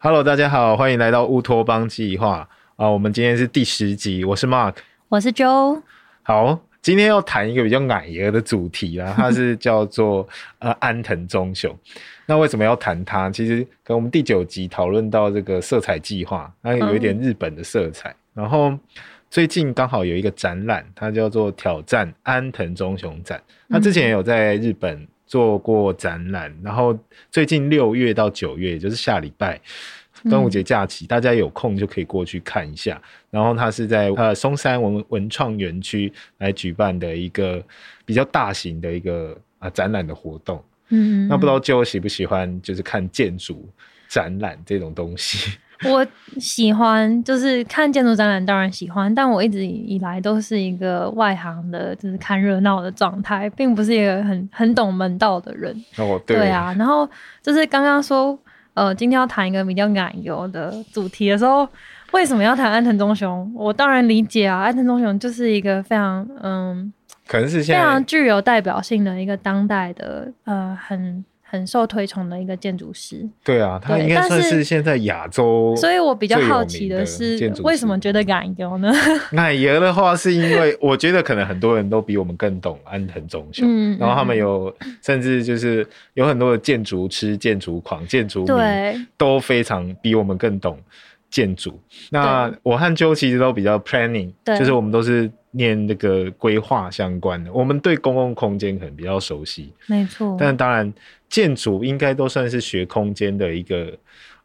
Hello，大家好，欢迎来到乌托邦计划啊！我们今天是第十集，我是 Mark，我是 Joe。好，今天要谈一个比较矮油的主题啦，它是叫做呃安藤忠雄。那为什么要谈它？其实跟我们第九集讨论到这个色彩计划，它有一点日本的色彩。然后最近刚好有一个展览，它叫做挑战安藤忠雄展。那之前也有在日本。做过展览，然后最近六月到九月，也就是下礼拜端午节假期，大家有空就可以过去看一下。然后它是在呃松山文文创园区来举办的一个比较大型的一个啊展览的活动。嗯，那不知道就喜不喜欢，就是看建筑展览这种东西。我喜欢，就是看建筑展览，当然喜欢。但我一直以来都是一个外行的，就是看热闹的状态，并不是一个很很懂门道的人。哦，对。对啊，然后就是刚刚说，呃，今天要谈一个比较奶油的主题的时候，为什么要谈安藤忠雄？我当然理解啊，安藤忠雄就是一个非常嗯，可能是非常具有代表性的一个当代的呃很。很受推崇的一个建筑师，对啊，他应该算是现在亚洲，所以我比较好奇的是，为什么觉得奶油呢？奶油的话，是因为我觉得可能很多人都比我们更懂安藤忠雄，然后他们有甚至就是有很多的建筑师、建筑狂、建筑迷都非常比我们更懂建筑。那我和 Joe 其实都比较 planning，就是我们都是。念那个规划相关的，我们对公共空间可能比较熟悉，没错。但当然，建筑应该都算是学空间的一个，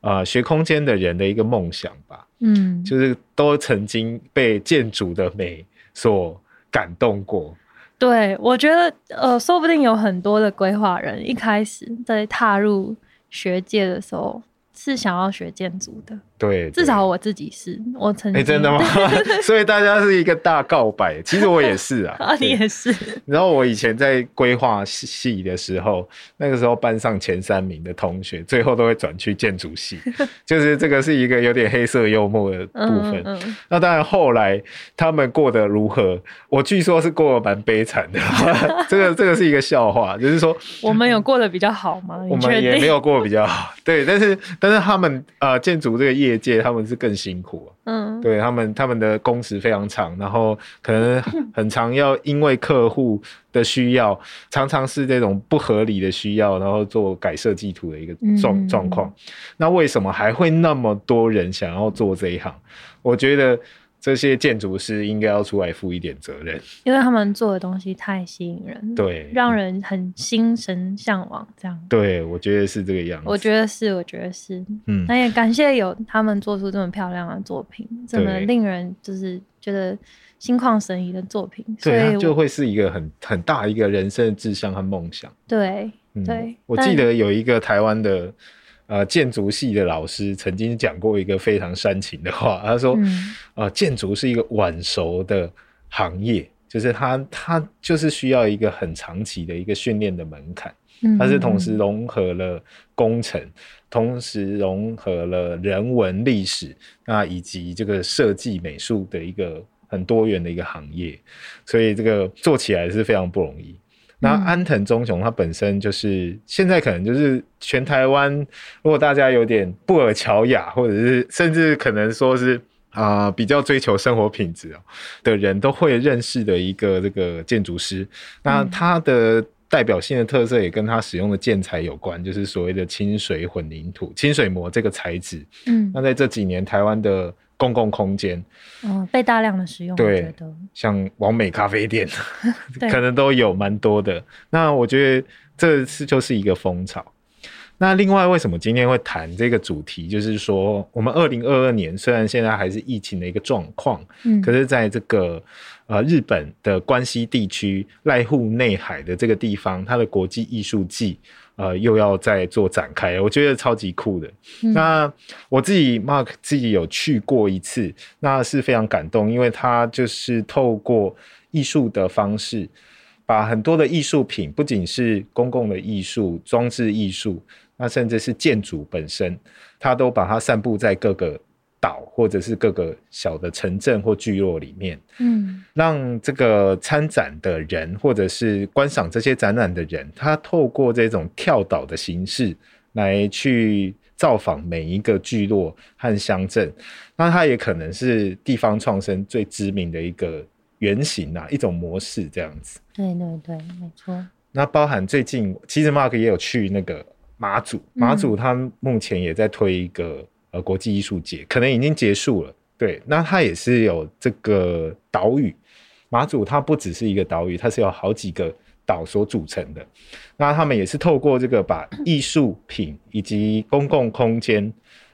呃，学空间的人的一个梦想吧。嗯，就是都曾经被建筑的美所感动过。对，我觉得，呃，说不定有很多的规划人一开始在踏入学界的时候。是想要学建筑的，对，至少我自己是，我曾经。哎，真的吗？所以大家是一个大告白，其实我也是啊。啊，你也是。然后我以前在规划系的时候，那个时候班上前三名的同学，最后都会转去建筑系，就是这个是一个有点黑色幽默的部分。那当然后来他们过得如何，我据说是过得蛮悲惨的。这个这个是一个笑话，就是说我们有过得比较好吗？我们也没有过得比较好，对，但是但是。他们呃，建筑这个业界，他们是更辛苦嗯，对他们，他们的工时非常长，然后可能很长，要因为客户的需要，常常是这种不合理的需要，然后做改设计图的一个状状况。那为什么还会那么多人想要做这一行？我觉得。这些建筑师应该要出来负一点责任，因为他们做的东西太吸引人，对，让人很心神向往。这样，对，我觉得是这个样子。我觉得是，我觉得是，嗯，那也感谢有他们做出这么漂亮的作品，这么令人就是觉得心旷神怡的作品，所以就会是一个很很大一个人生的志向和梦想。对，对，我记得有一个台湾的。呃，建筑系的老师曾经讲过一个非常煽情的话，他说：“呃，建筑是一个晚熟的行业，就是他他就是需要一个很长期的一个训练的门槛，它是同时融合了工程，同时融合了人文历史，那以及这个设计美术的一个很多元的一个行业，所以这个做起来是非常不容易。”那安藤忠雄他本身就是现在可能就是全台湾，如果大家有点布尔乔亚，或者是甚至可能说是啊比较追求生活品质哦的人都会认识的一个这个建筑师。那他的代表性的特色也跟他使用的建材有关，就是所谓的清水混凝土、清水膜这个材质。嗯，那在这几年台湾的。公共空间，嗯，被大量的使用，对，像完美咖啡店，可能都有蛮多的。那我觉得这是就是一个风潮。那另外，为什么今天会谈这个主题？就是说，我们二零二二年虽然现在还是疫情的一个状况，嗯，可是在这个呃日本的关西地区濑户内海的这个地方，它的国际艺术季。呃，又要再做展开，我觉得超级酷的。那我自己 Mark 自己有去过一次，那是非常感动，因为他就是透过艺术的方式，把很多的艺术品，不仅是公共的艺术、装置艺术，那甚至是建筑本身，它都把它散布在各个。岛或者是各个小的城镇或聚落里面，嗯，让这个参展的人或者是观赏这些展览的人，他透过这种跳岛的形式来去。造访每一个聚落和乡镇，那它也可能是地方创生最知名的一个原型啊，一种模式这样子。对对对，没错。那包含最近，其实 Mark 也有去那个马祖，马祖他目前也在推一个呃国际艺术节，可能已经结束了。对，那它也是有这个岛屿，马祖它不只是一个岛屿，它是有好几个岛所组成的。那他们也是透过这个把艺术品以及公共空间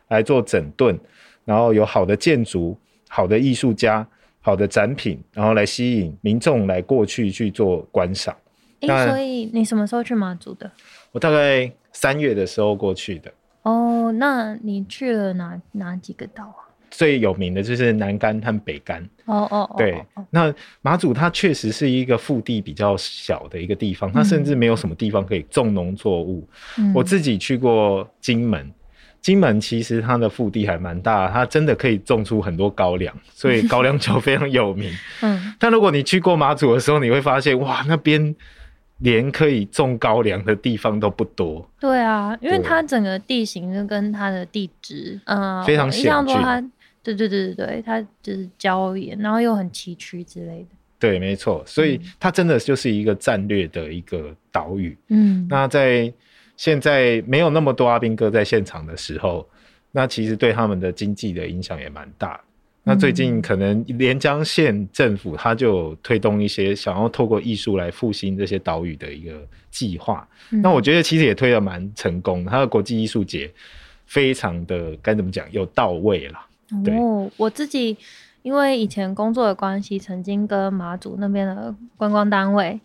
来做整顿，然后有好的建筑、好的艺术家、好的展品，然后来吸引民众来过去去做观赏。哎，所以你什么时候去马祖的？我大概三月的时候过去的。哦，那你去了哪哪几个岛啊？最有名的就是南竿和北竿。哦哦，对。那马祖它确实是一个腹地比较小的一个地方，它甚至没有什么地方可以种农作物。我自己去过金门，金门其实它的腹地还蛮大，它真的可以种出很多高粱，所以高粱 酒非常有名。嗯。但如果你去过马祖的时候，你会发现，哇，那边。连可以种高粱的地方都不多。对啊，因为它整个地形就跟它的地质，嗯，非常险峻。对对对对对，它就是礁岩，然后又很崎岖之类的。对，没错，所以它真的就是一个战略的一个岛屿。嗯，那在现在没有那么多阿兵哥在现场的时候，那其实对他们的经济的影响也蛮大。那最近可能连江县政府他就推动一些想要透过艺术来复兴这些岛屿的一个计划。那我觉得其实也推的蛮成功，他的国际艺术节非常的该怎么讲有到位了。哦，我自己因为以前工作的关系，曾经跟马祖那边的观光单位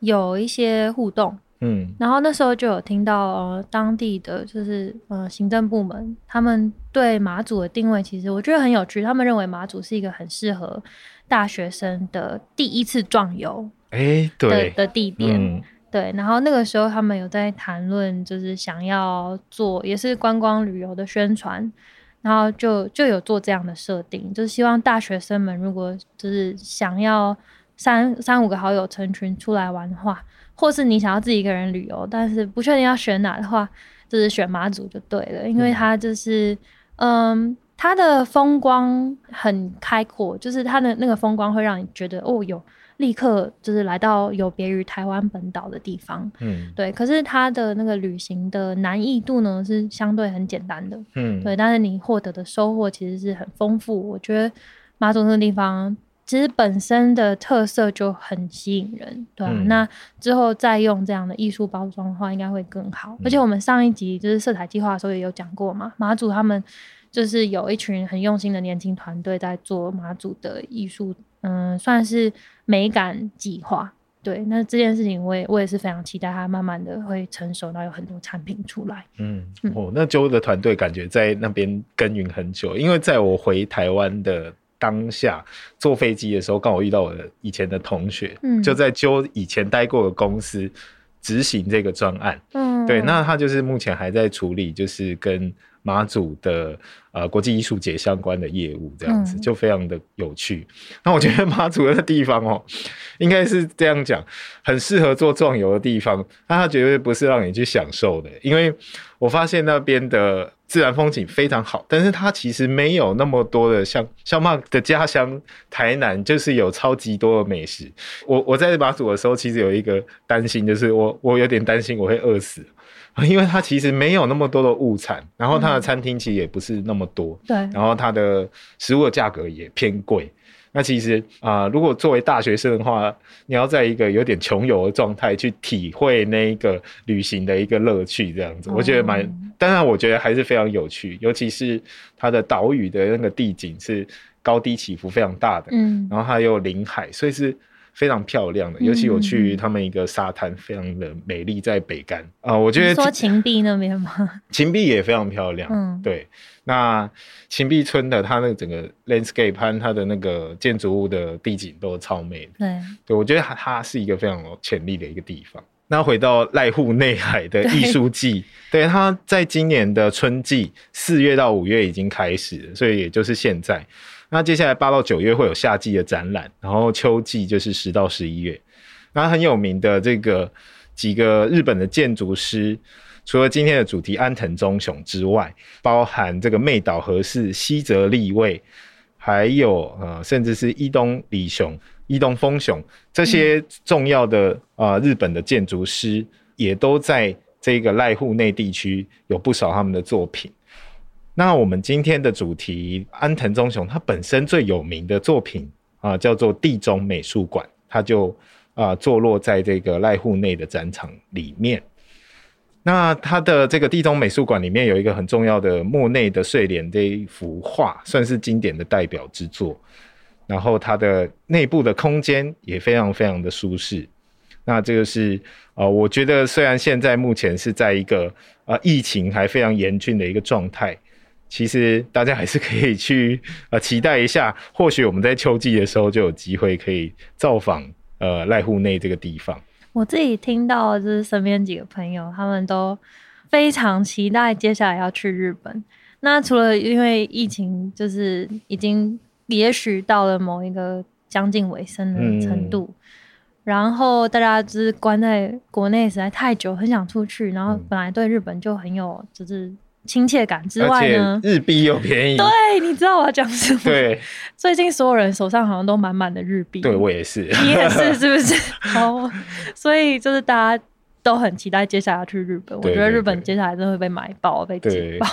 有一些互动。嗯，然后那时候就有听到呃，当地的就是呃行政部门，他们对马祖的定位，其实我觉得很有趣。他们认为马祖是一个很适合大学生的第一次壮游，哎，对的地点，对。然后那个时候他们有在谈论，就是想要做也是观光旅游的宣传，然后就就有做这样的设定，就是希望大学生们如果就是想要三三五个好友成群出来玩的话。或是你想要自己一个人旅游，但是不确定要选哪的话，就是选马祖就对了，因为它就是，嗯，它的风光很开阔，就是它的那个风光会让你觉得哦，有立刻就是来到有别于台湾本岛的地方，嗯，对。可是它的那个旅行的难易度呢，是相对很简单的，嗯，对。但是你获得的收获其实是很丰富。我觉得马祖那个地方。其实本身的特色就很吸引人，对吧？那之后再用这样的艺术包装的话，应该会更好。而且我们上一集就是色彩计划的时候也有讲过嘛，马祖他们就是有一群很用心的年轻团队在做马祖的艺术，嗯，算是美感计划。对，那这件事情我也我也是非常期待，它慢慢的会成熟，然后有很多产品出来。嗯，哦，那周的团队感觉在那边耕耘很久，因为在我回台湾的。当下坐飞机的时候，刚好遇到我的以前的同学，就在揪以前待过的公司执行这个专案。嗯，对，那他就是目前还在处理，就是跟马祖的呃国际艺术节相关的业务，这样子就非常的有趣。那我觉得马祖的地方哦，应该是这样讲，很适合做壮游的地方。那它绝对不是让你去享受的，因为我发现那边的。自然风景非常好，但是它其实没有那么多的像像马的家乡台南，就是有超级多的美食。我我在马祖的时候，其实有一个担心，就是我我有点担心我会饿死，因为它其实没有那么多的物产，然后它的餐厅其实也不是那么多，对，然后它的食物的价格也偏贵。那其实啊，如果作为大学生的话，你要在一个有点穷游的状态去体会那一个旅行的一个乐趣，这样子，我觉得蛮，当然我觉得还是非常有趣，尤其是它的岛屿的那个地景是高低起伏非常大的，嗯，然后它又临海，所以是非常漂亮的。尤其我去他们一个沙滩，非常的美丽，在北干啊，我觉得说秦壁那边吗？秦壁也非常漂亮，嗯，对。那秦壁村的它那个整个 landscape 和它的那个建筑物的地景都超美的，对，对我觉得它它是一个非常有潜力的一个地方。那回到濑户内海的艺术季，对，它在今年的春季四月到五月已经开始了，所以也就是现在。那接下来八到九月会有夏季的展览，然后秋季就是十到十一月。那很有名的这个几个日本的建筑师。除了今天的主题安藤忠雄之外，包含这个妹岛和世、西泽立卫，还有呃，甚至是伊东李雄、伊东丰雄这些重要的啊日本的建筑师，也都在这个濑户内地区有不少他们的作品。那我们今天的主题，安藤忠雄他本身最有名的作品啊，叫做地中美术馆，它就啊坐落在这个濑户内的展场里面。那它的这个地中美术馆里面有一个很重要的莫内的睡莲这一幅画，算是经典的代表之作。然后它的内部的空间也非常非常的舒适。那这个是呃，我觉得虽然现在目前是在一个呃疫情还非常严峻的一个状态。其实大家还是可以去呃期待一下，或许我们在秋季的时候就有机会可以造访呃濑户内这个地方。我自己听到就是身边几个朋友，他们都非常期待接下来要去日本。那除了因为疫情就是已经也许到了某一个将近尾声的程度，然后大家就是关在国内实在太久，很想出去，然后本来对日本就很有就是。亲切感之外呢，日币又便宜。对，你知道我要讲什么？对，最近所有人手上好像都满满的日币。对我也是，你也是，是不是？好，所以就是大家都很期待接下来要去日本。我觉得日本接下来真的会被买爆，被挤爆。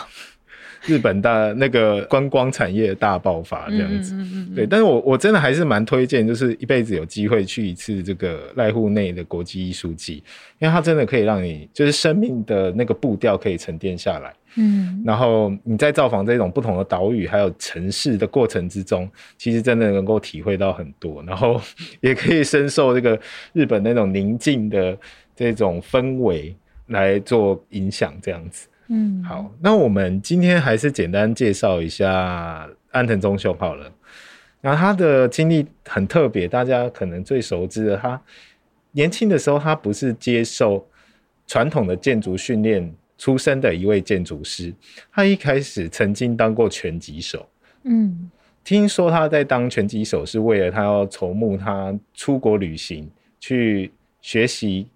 日本大 那个观光产业大爆发这样子，对，但是我我真的还是蛮推荐，就是一辈子有机会去一次这个濑户内的国际艺术季，因为它真的可以让你就是生命的那个步调可以沉淀下来，嗯，然后你在造访这种不同的岛屿还有城市的过程之中，其实真的能够体会到很多，然后 也可以深受这个日本那种宁静的这种氛围来做影响，这样子。嗯，好，那我们今天还是简单介绍一下安藤忠雄好了。然后他的经历很特别，大家可能最熟知的，他年轻的时候他不是接受传统的建筑训练出身的一位建筑师，他一开始曾经当过拳击手。嗯，听说他在当拳击手是为了他要筹募他出国旅行去学习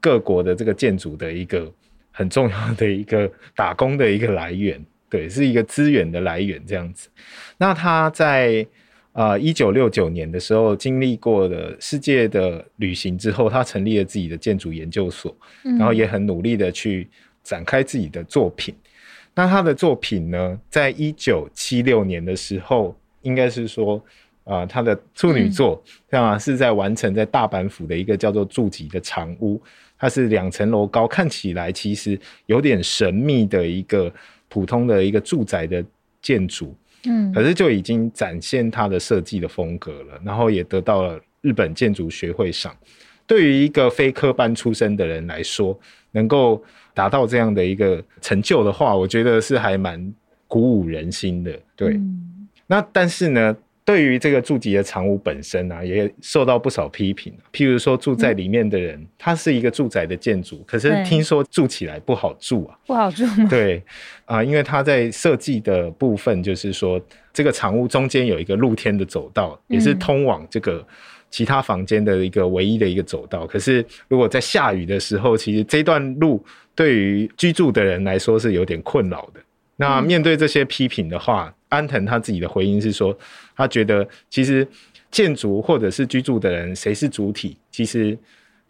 各国的这个建筑的一个。很重要的一个打工的一个来源，对，是一个资源的来源这样子。那他在啊一九六九年的时候经历过的世界的旅行之后，他成立了自己的建筑研究所，然后也很努力的去展开自己的作品。那他的作品呢，在一九七六年的时候，应该是说啊他的处女作，啊是在完成在大阪府的一个叫做筑吉的长屋。它是两层楼高，看起来其实有点神秘的一个普通的一个住宅的建筑，嗯，可是就已经展现它的设计的风格了，然后也得到了日本建筑学会赏。对于一个非科班出身的人来说，能够达到这样的一个成就的话，我觉得是还蛮鼓舞人心的。对，那但是呢？对于这个住吉的长屋本身啊，也受到不少批评。譬如说，住在里面的人，它是一个住宅的建筑，可是听说住起来不好住啊，不好住吗？对啊，因为它在设计的部分，就是说这个长屋中间有一个露天的走道，也是通往这个其他房间的一个唯一的一个走道。可是如果在下雨的时候，其实这段路对于居住的人来说是有点困扰的。那面对这些批评的话，安藤他自己的回应是说，他觉得其实建筑或者是居住的人谁是主体，其实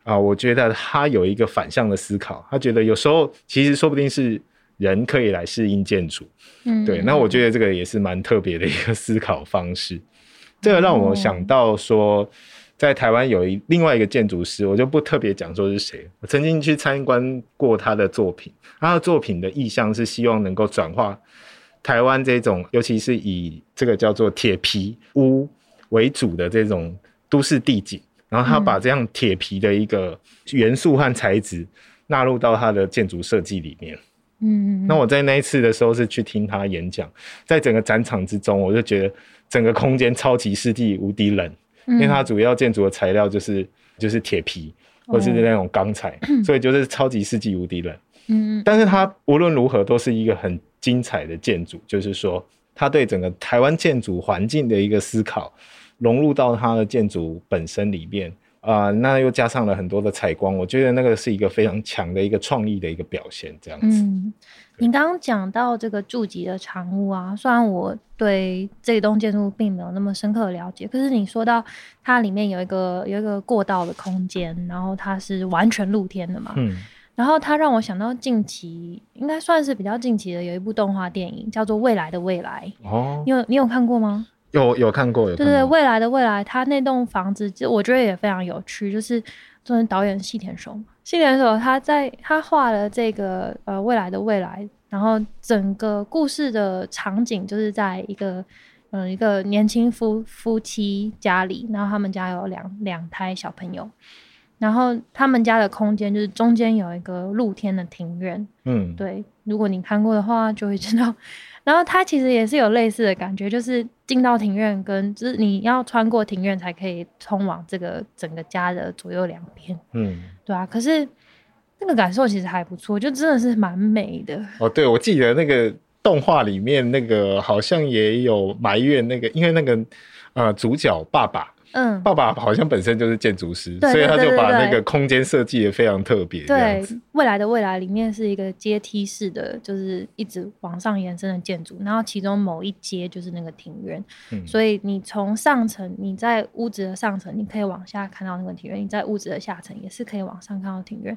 啊，我觉得他有一个反向的思考，他觉得有时候其实说不定是人可以来适应建筑，嗯，对。那我觉得这个也是蛮特别的一个思考方式，这个让我想到说。在台湾有一另外一个建筑师，我就不特别讲说是谁。我曾经去参观过他的作品，他的作品的意向是希望能够转化台湾这种，尤其是以这个叫做铁皮屋为主的这种都市地景，然后他把这样铁皮的一个元素和材质纳入到他的建筑设计里面。嗯，那我在那一次的时候是去听他演讲，在整个展场之中，我就觉得整个空间超级湿地无敌冷。因为它主要建筑的材料就是就是铁皮或者是那种钢材，所以就是超级世纪无敌冷。嗯，但是它无论如何都是一个很精彩的建筑，就是说他对整个台湾建筑环境的一个思考融入到他的建筑本身里面，啊，那又加上了很多的采光，我觉得那个是一个非常强的一个创意的一个表现，这样子。嗯，你刚刚讲到这个筑基的长屋啊，虽然我对这栋建筑并没有那么深刻的了解，可是你说到它里面有一个有一个过道的空间，然后它是完全露天的嘛，嗯，然后它让我想到近期应该算是比较近期的有一部动画电影叫做《未来的未来》哦，你有你有看过吗？有有看过，有对对，未来的未来，他那栋房子，就我觉得也非常有趣。就是作为导演细田守，细田守他在他画了这个呃未来的未来，然后整个故事的场景就是在一个嗯一个年轻夫夫妻家里，然后他们家有两两胎小朋友，然后他们家的空间就是中间有一个露天的庭院。嗯，对，如果你看过的话，就会知道。然后它其实也是有类似的感觉，就是进到庭院，跟就是你要穿过庭院才可以通往这个整个家的左右两边。嗯，对啊。可是那个感受其实还不错，就真的是蛮美的。哦，对，我记得那个动画里面那个好像也有埋怨那个，因为那个呃主角爸爸。嗯，爸爸好像本身就是建筑师，所以他就把那个空间设计的非常特别。对，未来的未来里面是一个阶梯式的，就是一直往上延伸的建筑，然后其中某一阶就是那个庭院，嗯所以你从上层，你在屋子的上层，你可以往下看到那个庭院；你在屋子的下层，也是可以往上看到庭院，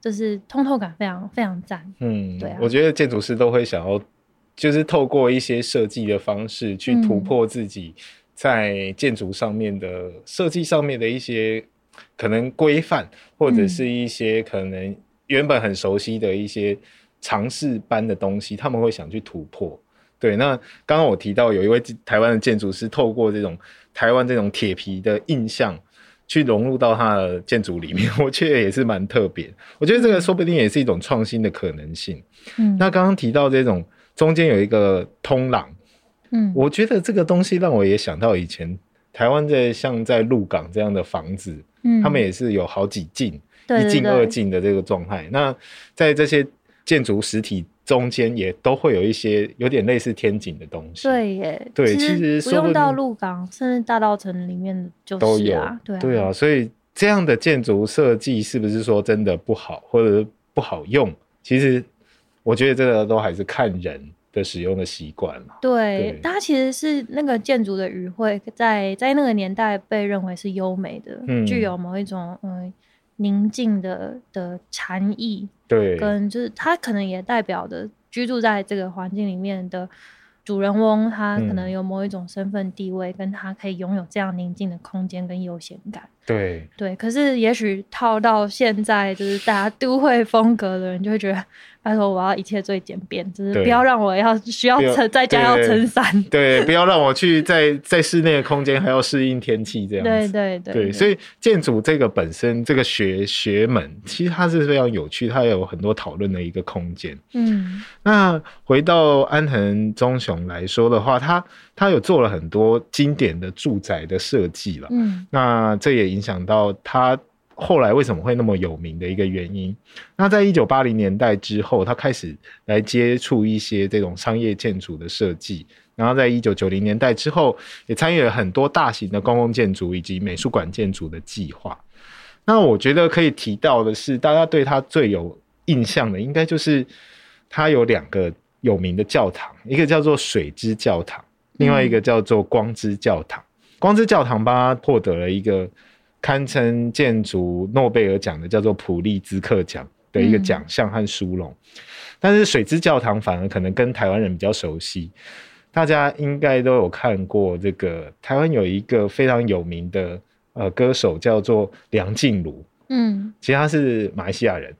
就是通透感非常非常赞。嗯，对，我觉得建筑师都会想要，就是透过一些设计的方式去突破自己。在建筑上面的设计上面的一些可能规范，或者是一些可能原本很熟悉的一些尝试般的东西，他们会想去突破。对，那刚刚我提到有一位台湾的建筑师，透过这种台湾这种铁皮的印象，去融入到他的建筑里面，我觉得也是蛮特别。我觉得这个说不定也是一种创新的可能性。嗯，那刚刚提到这种中间有一个通廊。嗯，我觉得这个东西让我也想到以前台湾在像在鹿港这样的房子，嗯，他们也是有好几进，一进二进的这个状态。那在这些建筑实体中间，也都会有一些有点类似天井的东西。对耶，对，其实不用到鹿港，甚至大道城里面就都有。对对啊，所以这样的建筑设计是不是说真的不好，或者不好用？其实我觉得这个都还是看人。的使用的习惯嘛，对，它其实是那个建筑的语汇，在在那个年代被认为是优美的，具有某一种嗯宁静的的禅意，对，跟就是它可能也代表的居住在这个环境里面的。主人翁他可能有某一种身份地位，跟他可以拥有这样宁静的空间跟悠闲感。对对，可是也许套到现在，就是大家都会风格的人就会觉得，拜托我要一切最简便，就是不要让我要需要撑在家要撑伞。对，不要让我去在 在室内的空间还要适应天气这样。对对对。对，所以建筑这个本身这个学学门，其实它是非常有趣，它有很多讨论的一个空间。嗯。那回到安藤忠雄来说的话，他他有做了很多经典的住宅的设计了。嗯。那这也。影响到他后来为什么会那么有名的一个原因。那在一九八零年代之后，他开始来接触一些这种商业建筑的设计。然后在一九九零年代之后，也参与了很多大型的公共建筑以及美术馆建筑的计划。那我觉得可以提到的是，大家对他最有印象的，应该就是他有两个有名的教堂，一个叫做水之教堂，另外一个叫做光之教堂。光之教堂吧获得了一个。堪称建筑诺贝尔奖的叫做普利兹克奖的一个奖项和殊荣，但是水之教堂反而可能跟台湾人比较熟悉，大家应该都有看过这个台湾有一个非常有名的呃歌手叫做梁静茹，嗯，其实她是马来西亚人，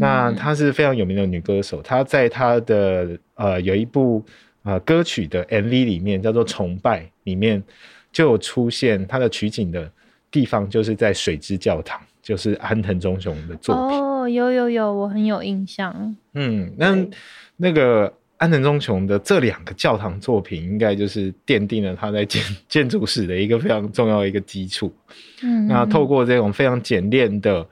那她是非常有名的女歌手，她在她的呃有一部呃歌曲的 MV 里面叫做崇拜里面就有出现她的取景的。地方就是在水之教堂，就是安藤忠雄的作品哦，有有有，我很有印象。嗯，那那个安藤忠雄的这两个教堂作品，应该就是奠定了他在建 建筑史的一个非常重要的一个基础。嗯，那透过这种非常简练的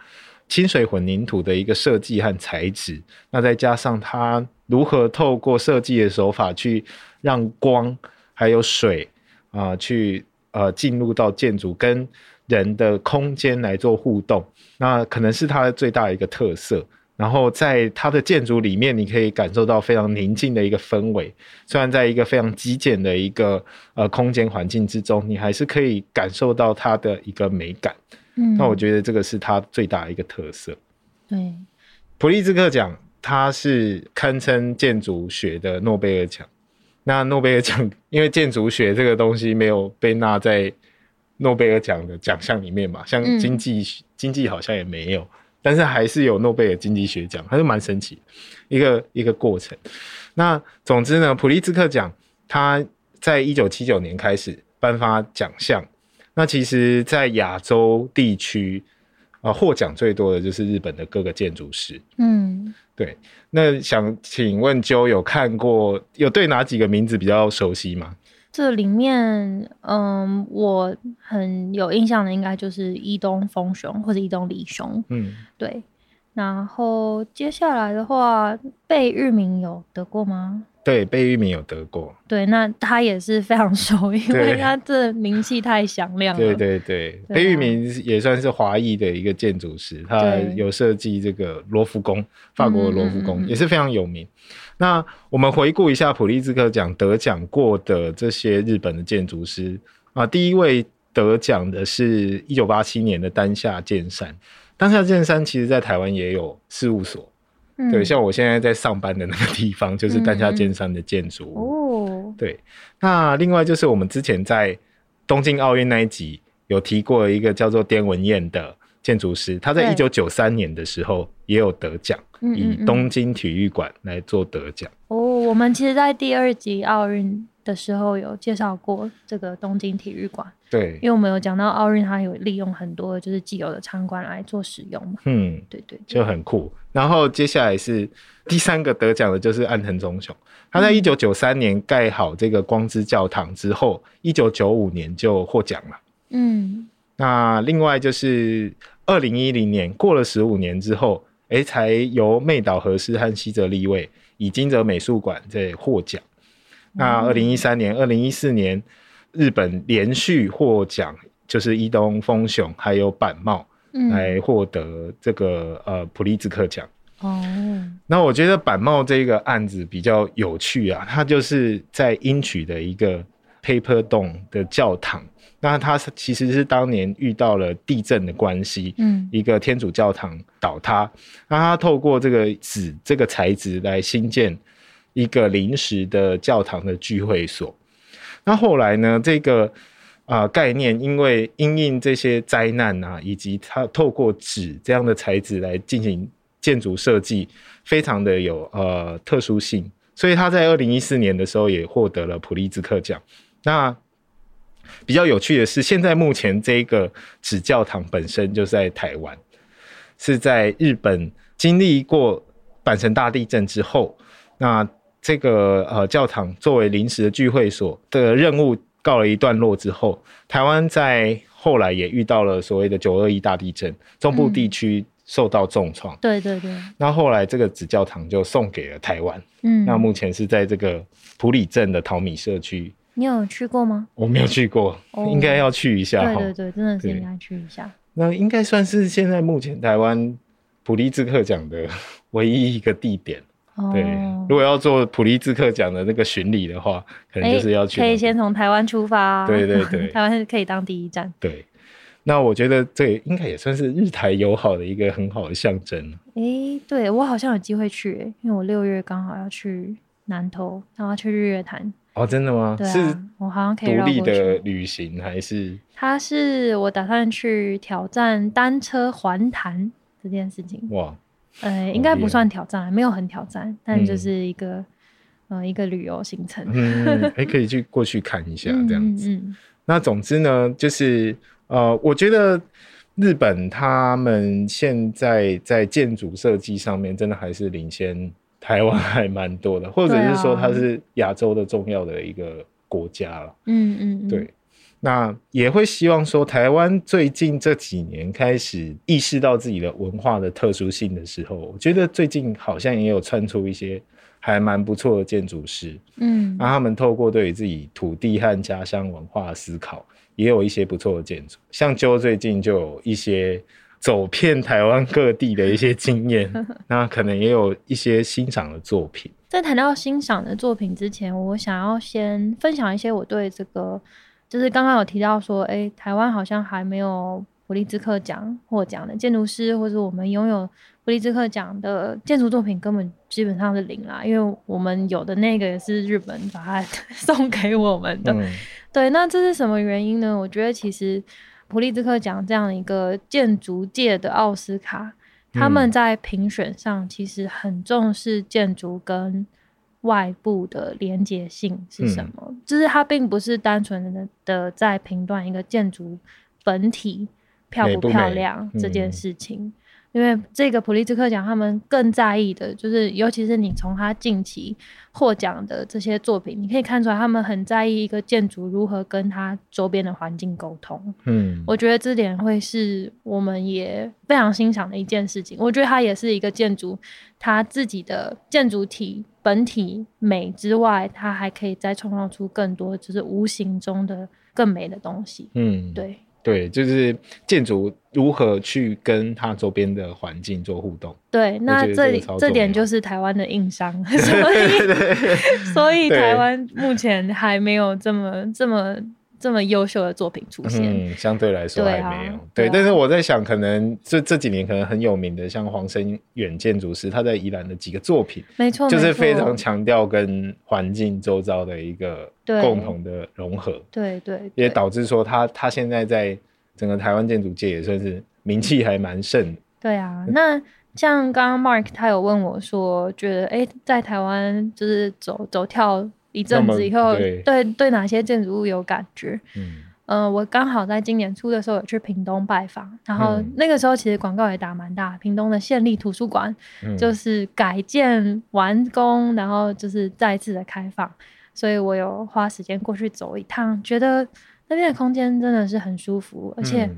清水混凝土的一个设计和材质，那再加上他如何透过设计的手法去让光还有水啊，去呃进入到建筑跟人的空间来做互动，那可能是它最大的一个特色。然后在它的建筑里面，你可以感受到非常宁静的一个氛围。虽然在一个非常极简的一个呃空间环境之中，你还是可以感受到它的一个美感。嗯，那我觉得这个是它最大的一个特色。对，普利兹克奖它是堪称建筑学的诺贝尔奖。那诺贝尔奖因为建筑学这个东西没有被纳在诺贝尔奖的奖项里面嘛，像经济经济好像也没有。但是还是有诺贝尔经济学奖，还是蛮神奇，一个一个过程。那总之呢，普利兹克奖它在一九七九年开始颁发奖项。那其实，在亚洲地区啊，获奖最多的就是日本的各个建筑师。嗯，对。那想请问周有看过，有对哪几个名字比较熟悉吗？这里面，嗯，我很有印象的应该就是伊东丰雄或者伊东李雄，嗯，对。然后接下来的话，贝聿铭有得过吗？对，贝聿铭有得过。对，那他也是非常熟，因为他这名气太响亮了。对对对，贝聿铭也算是华裔的一个建筑师，他有设计这个罗浮宫，法国的罗浮宫也是非常有名。那我们回顾一下普利兹克奖得奖过的这些日本的建筑师啊，第一位得奖的是一九八七年的丹下健山。丹下健山其实在台湾也有事务所。对，像我现在在上班的那个地方，就是丹下健山的建筑哦。对，那另外就是我们之前在东京奥运那一集有提过一个叫做滇文彦的建筑师，他在一九九三年的时候也有得奖，以东京体育馆来做得奖。哦，我们其实，在第二集奥运。的时候有介绍过这个东京体育馆，对，因为我们有讲到奥运，它有利用很多就是既有的场馆来做使用嘛，嗯，对对，就很酷。然后接下来是第三个得奖的，就是安藤忠雄，他在一九九三年盖好这个光之教堂之后，一九九五年就获奖了，嗯，那另外就是二零一零年过了十五年之后，哎，才由妹岛和世和西泽立卫以金泽美术馆在获奖。那二零一三年、二零一四年，日本连续获奖，就是伊东丰雄还有板茂来获得这个呃普利兹克奖。哦，那我觉得板茂这个案子比较有趣啊，它就是在英曲的一个 Paper Dome 的教堂。那他其实是当年遇到了地震的关系，嗯，一个天主教堂倒塌，那他透过这个纸这个材质来新建。一个临时的教堂的聚会所，那后来呢？这个啊概念，因为因应这些灾难啊，以及他透过纸这样的材质来进行建筑设计，非常的有呃特殊性，所以他在二零一四年的时候也获得了普利兹克奖。那比较有趣的是，现在目前这个纸教堂本身就在台湾，是在日本经历过阪神大地震之后，那。这个呃教堂作为临时的聚会所的任务告了一段落之后，台湾在后来也遇到了所谓的九二一大地震，中部地区受到重创。对对对。那后来这个纸教堂就送给了台湾。嗯。那目前是在这个普里镇的淘米社区。你有去过吗？我没有去过，应该要去一下。对对对，真的是应该去一下。那应该算是现在目前台湾普利兹克奖的 唯一一个地点。对，如果要做普利兹克奖的那个巡礼的话，可能就是要去。可以先从台湾出发。对对对，台湾是可以当第一站。对，那我觉得这应该也算是日台友好的一个很好的象征。哎，对我好像有机会去，因为我六月刚好要去南投，然后去日月潭。哦，真的吗？对啊，我好像可以独立的旅行还是？他是我打算去挑战单车环潭这件事情。哇！呃，应该不算挑战，没有很挑战，但就是一个呃一个旅游行程，嗯还可以去过去看一下这样子。那总之呢，就是呃，我觉得日本他们现在在建筑设计上面真的还是领先台湾还蛮多的，或者是说它是亚洲的重要的一个国家了。嗯嗯，对。那也会希望说，台湾最近这几年开始意识到自己的文化的特殊性的时候，我觉得最近好像也有窜出一些还蛮不错的建筑师。嗯，那他们透过对于自己土地和家乡文化的思考，也有一些不错的建筑。像就最近就有一些走遍台湾各地的一些经验，那可能也有一些欣赏的作品。在谈到欣赏的作品之前，我想要先分享一些我对这个，就是刚刚有提到说，哎，台湾好像还没有。普利兹克奖获奖的建筑师，或者我们拥有普利兹克奖的建筑作品，根本基本上是零啦。因为我们有的那个也是日本把它 送给我们的。对，那这是什么原因呢？我觉得其实普利兹克奖这样一个建筑界的奥斯卡，他们在评选上其实很重视建筑跟外部的连接性是什么，就是它并不是单纯的的在评断一个建筑本体。漂不漂亮这件事情，因为这个普利兹克奖，他们更在意的就是，尤其是你从他近期获奖的这些作品，你可以看出来，他们很在意一个建筑如何跟它周边的环境沟通。嗯，我觉得这点会是我们也非常欣赏的一件事情。我觉得它也是一个建筑，它自己的建筑体本体美之外，它还可以再创造出更多，就是无形中的更美的东西。嗯，对。对，就是建筑如何去跟它周边的环境做互动。对，那这里这点就是台湾的硬伤，所以 所以台湾目前还没有这么这么。这么优秀的作品出现，嗯，相对来说还没有。对，但是我在想，可能这这几年可能很有名的，像黄生远建筑师，他在宜兰的几个作品，没错，就是非常强调跟环境周遭的一个共同的融合。对对，也导致说他他现在在整个台湾建筑界也算是名气还蛮盛。对啊，那像刚刚 Mark 他有问我说，觉得哎，在台湾就是走走跳。一阵子以后，对对哪些建筑物有感觉？嗯，呃，我刚好在今年初的时候有去屏东拜访，然后那个时候其实广告也打蛮大，屏东的县立图书馆就是改建完工，然后就是再次的开放，所以我有花时间过去走一趟，觉得那边的空间真的是很舒服，而且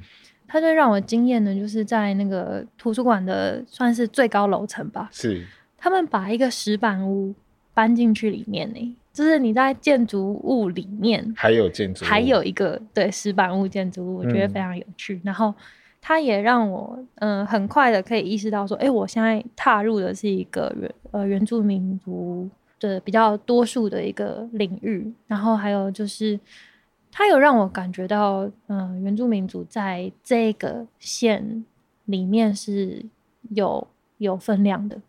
它最让我惊艳的就是在那个图书馆的算是最高楼层吧，是他们把一个石板屋搬进去里面呢。就是你在建筑物里面，还有建筑，还有一个对石板屋建筑物，我觉得非常有趣。然后它也让我嗯很快的可以意识到说，哎，我现在踏入的是一个原呃原住民族的比较多数的一个领域。然后还有就是，它有让我感觉到，嗯，原住民族在这个线里面是有有分量的。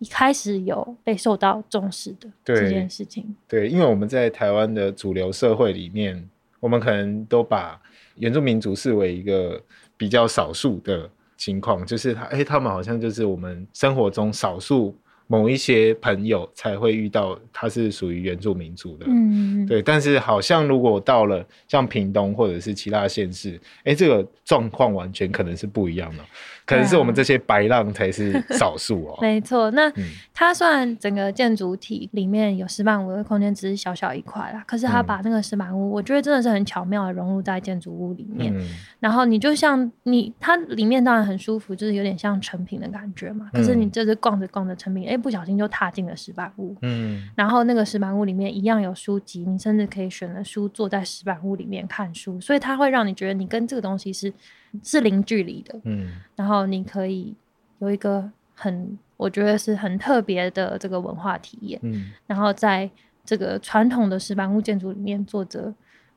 一开始有被受到重视的这件事情，对，因为我们在台湾的主流社会里面，我们可能都把原住民族视为一个比较少数的情况，就是他，哎，他们好像就是我们生活中少数某一些朋友才会遇到，他是属于原住民族的，嗯，对。但是好像如果到了像屏东或者是其他县市，哎，这个状况完全可能是不一样的。可能是我们这些白浪才是少数哦。没错，那它算整个建筑体里面有石板屋的空间只是小小一块啦，可是它把那个石板屋，我觉得真的是很巧妙的融入在建筑物里面。然后你就像你，它里面当然很舒服，就是有点像成品的感觉嘛。可是你这是逛着逛着成品，哎，不小心就踏进了石板屋。嗯。然后那个石板屋里面一样有书籍，你甚至可以选了书坐在石板屋里面看书，所以它会让你觉得你跟这个东西是。是零距离的，嗯，然后你可以有一个很，我觉得是很特别的这个文化体验，嗯，然后在这个传统的石板屋建筑里面坐着。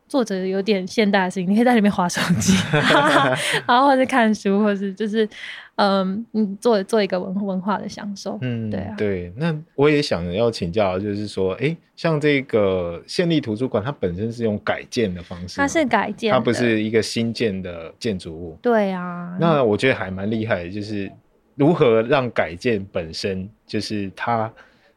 做着有点现代的事情，你可以在里面划手机，然后或者看书，或是就是，嗯，你做做一个文文化的享受。嗯，对啊，对。那我也想要请教，就是说，哎，像这个县立图书馆，它本身是用改建的方式，它是改建，它不是一个新建的建筑物。对啊。那我觉得还蛮厉害的，就是如何让改建本身，就是它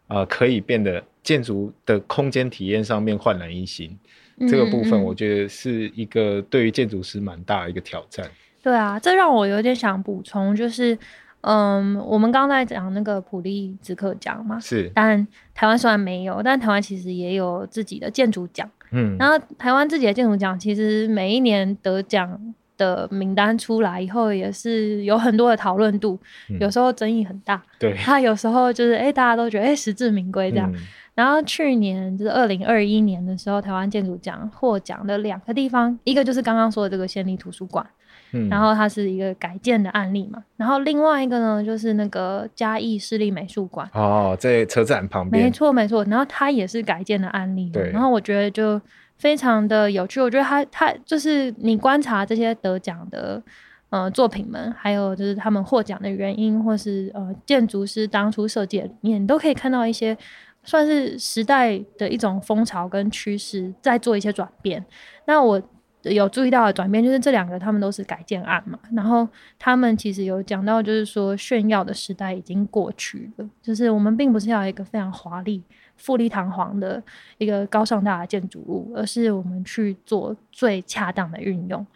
啊，可以变得建筑的空间体验上面焕然一新。这个部分我觉得是一个对于建筑师蛮大的一个挑战。对啊，这让我有点想补充，就是，嗯，我们刚刚在讲那个普利兹克奖嘛，是，但台湾虽然没有，但台湾其实也有自己的建筑奖。嗯，然后台湾自己的建筑奖，其实每一年得奖的名单出来以后，也是有很多的讨论度，有时候争议很大。对，他有时候就是哎，大家都觉得哎，实至名归这样。然后去年就是二零二一年的时候，台湾建筑奖获奖的两个地方，一个就是刚刚说的这个县立图书馆。然后它是一个改建的案例嘛，然后另外一个呢，就是那个嘉义市立美术馆哦，在车站旁边，没错没错，然后它也是改建的案例，对，然后我觉得就非常的有趣，我觉得它它就是你观察这些得奖的呃作品们，还有就是他们获奖的原因，或是呃建筑师当初设计里面，你都可以看到一些算是时代的一种风潮跟趋势在做一些转变，那我。有注意到的转变，就是这两个他们都是改建案嘛，然后他们其实有讲到，就是说炫耀的时代已经过去了，就是我们并不是要一个非常华丽、富丽堂皇的一个高尚大的建筑物，而是我们去做最恰当的运用，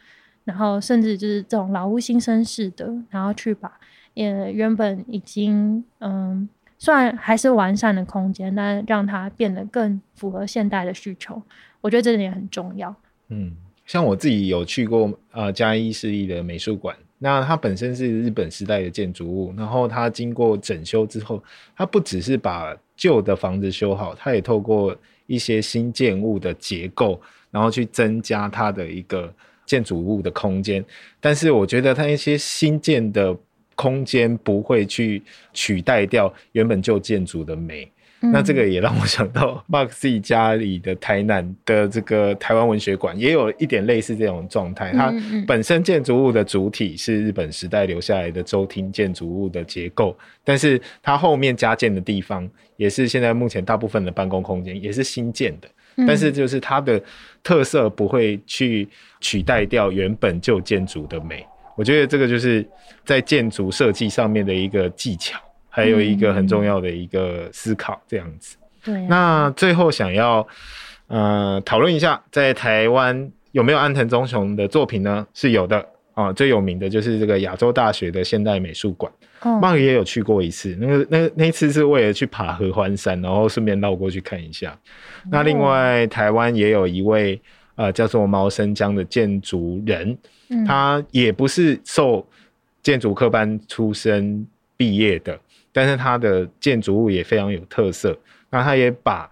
然后甚至就是这种老屋新生式的，然后去把呃原本已经嗯虽然还是完善的空间，但让它变得更符合现代的需求，我觉得这点很重要。嗯。像我自己有去过呃嘉义市立的美术馆，那它本身是日本时代的建筑物，然后它经过整修之后，它不只是把旧的房子修好，它也透过一些新建物的结构，然后去增加它的一个建筑物的空间。但是我觉得它一些新建的空间不会去取代掉原本旧建筑的美。那这个也让我想到，Mark 自己家里的台南的这个台湾文学馆，也有一点类似这种状态。它本身建筑物的主体是日本时代留下来的周厅建筑物的结构，但是它后面加建的地方，也是现在目前大部分的办公空间，也是新建的。但是就是它的特色不会去取代掉原本旧建筑的美。我觉得这个就是在建筑设计上面的一个技巧。还有一个很重要的一个思考，这样子。对。那最后想要呃讨论一下，在台湾有没有安藤忠雄的作品呢？是有的啊，最有名的就是这个亚洲大学的现代美术馆。哦。曼也有去过一次，那个那那次是为了去爬合欢山，然后顺便绕过去看一下。那另外台湾也有一位呃叫做毛生江的建筑人，他也不是受建筑科班出身毕业的。但是他的建筑物也非常有特色，那他也把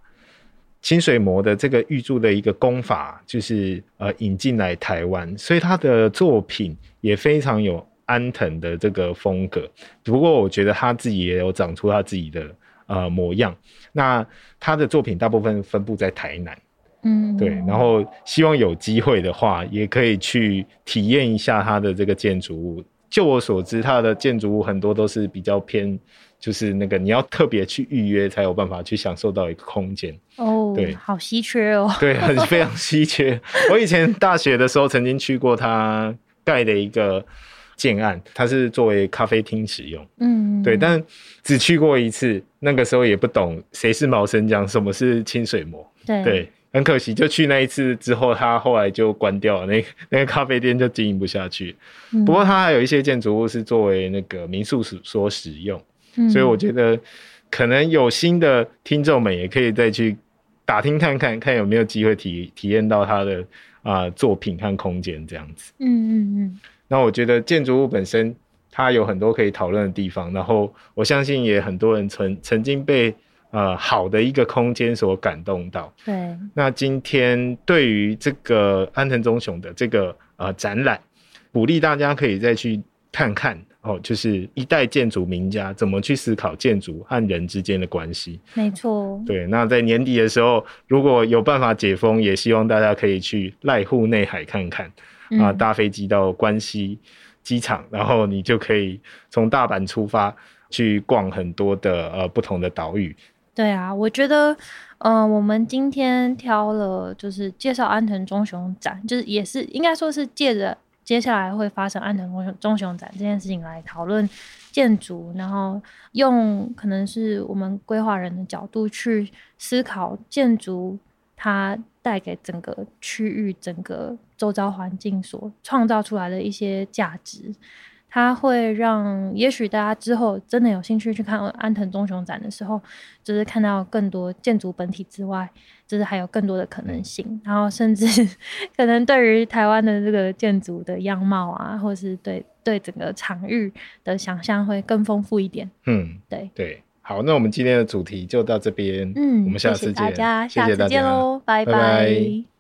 清水模的这个玉柱的一个工法，就是呃引进来台湾，所以他的作品也非常有安藤的这个风格。不过我觉得他自己也有长出他自己的呃模样。那他的作品大部分分布在台南，嗯，对。然后希望有机会的话，也可以去体验一下它的这个建筑物。就我所知，它的建筑物很多都是比较偏。就是那个你要特别去预约才有办法去享受到一个空间哦，对，好稀缺哦，对，很非常稀缺。我以前大学的时候曾经去过它盖的一个建案，它是作为咖啡厅使用，嗯，对，但只去过一次，那个时候也不懂谁是毛生江，什么是清水模，对，对，很可惜，就去那一次之后，他后来就关掉了，那那个咖啡店就经营不下去。不过它还有一些建筑物是作为那个民宿所所使用。所以我觉得，可能有新的听众们也可以再去打听看看，看有没有机会体体验到他的啊作品和空间这样子。嗯嗯嗯。那我觉得建筑物本身它有很多可以讨论的地方，然后我相信也很多人曾曾经被呃好的一个空间所感动到。对。那今天对于这个安藤忠雄的这个呃展览，鼓励大家可以再去看看。哦，就是一代建筑名家怎么去思考建筑和人之间的关系？没错。对，那在年底的时候，如果有办法解封，也希望大家可以去濑户内海看看啊，搭飞机到关西机场，然后你就可以从大阪出发去逛很多的呃不同的岛屿。对啊，我觉得，嗯，我们今天挑了就是介绍安藤忠雄展，就是也是应该说是借着。接下来会发生安藤忠雄忠雄展这件事情来讨论建筑，然后用可能是我们规划人的角度去思考建筑它带给整个区域、整个周遭环境所创造出来的一些价值，它会让也许大家之后真的有兴趣去看安藤忠雄展的时候，就是看到更多建筑本体之外，就是还有更多的可能性。然后甚至 可能对于台湾的这个建筑的样貌啊，或是对对整个场域的想象会更丰富一点。嗯，对对。好，那我们今天的主题就到这边。嗯，我们下次见，大家，下次见喽，拜拜。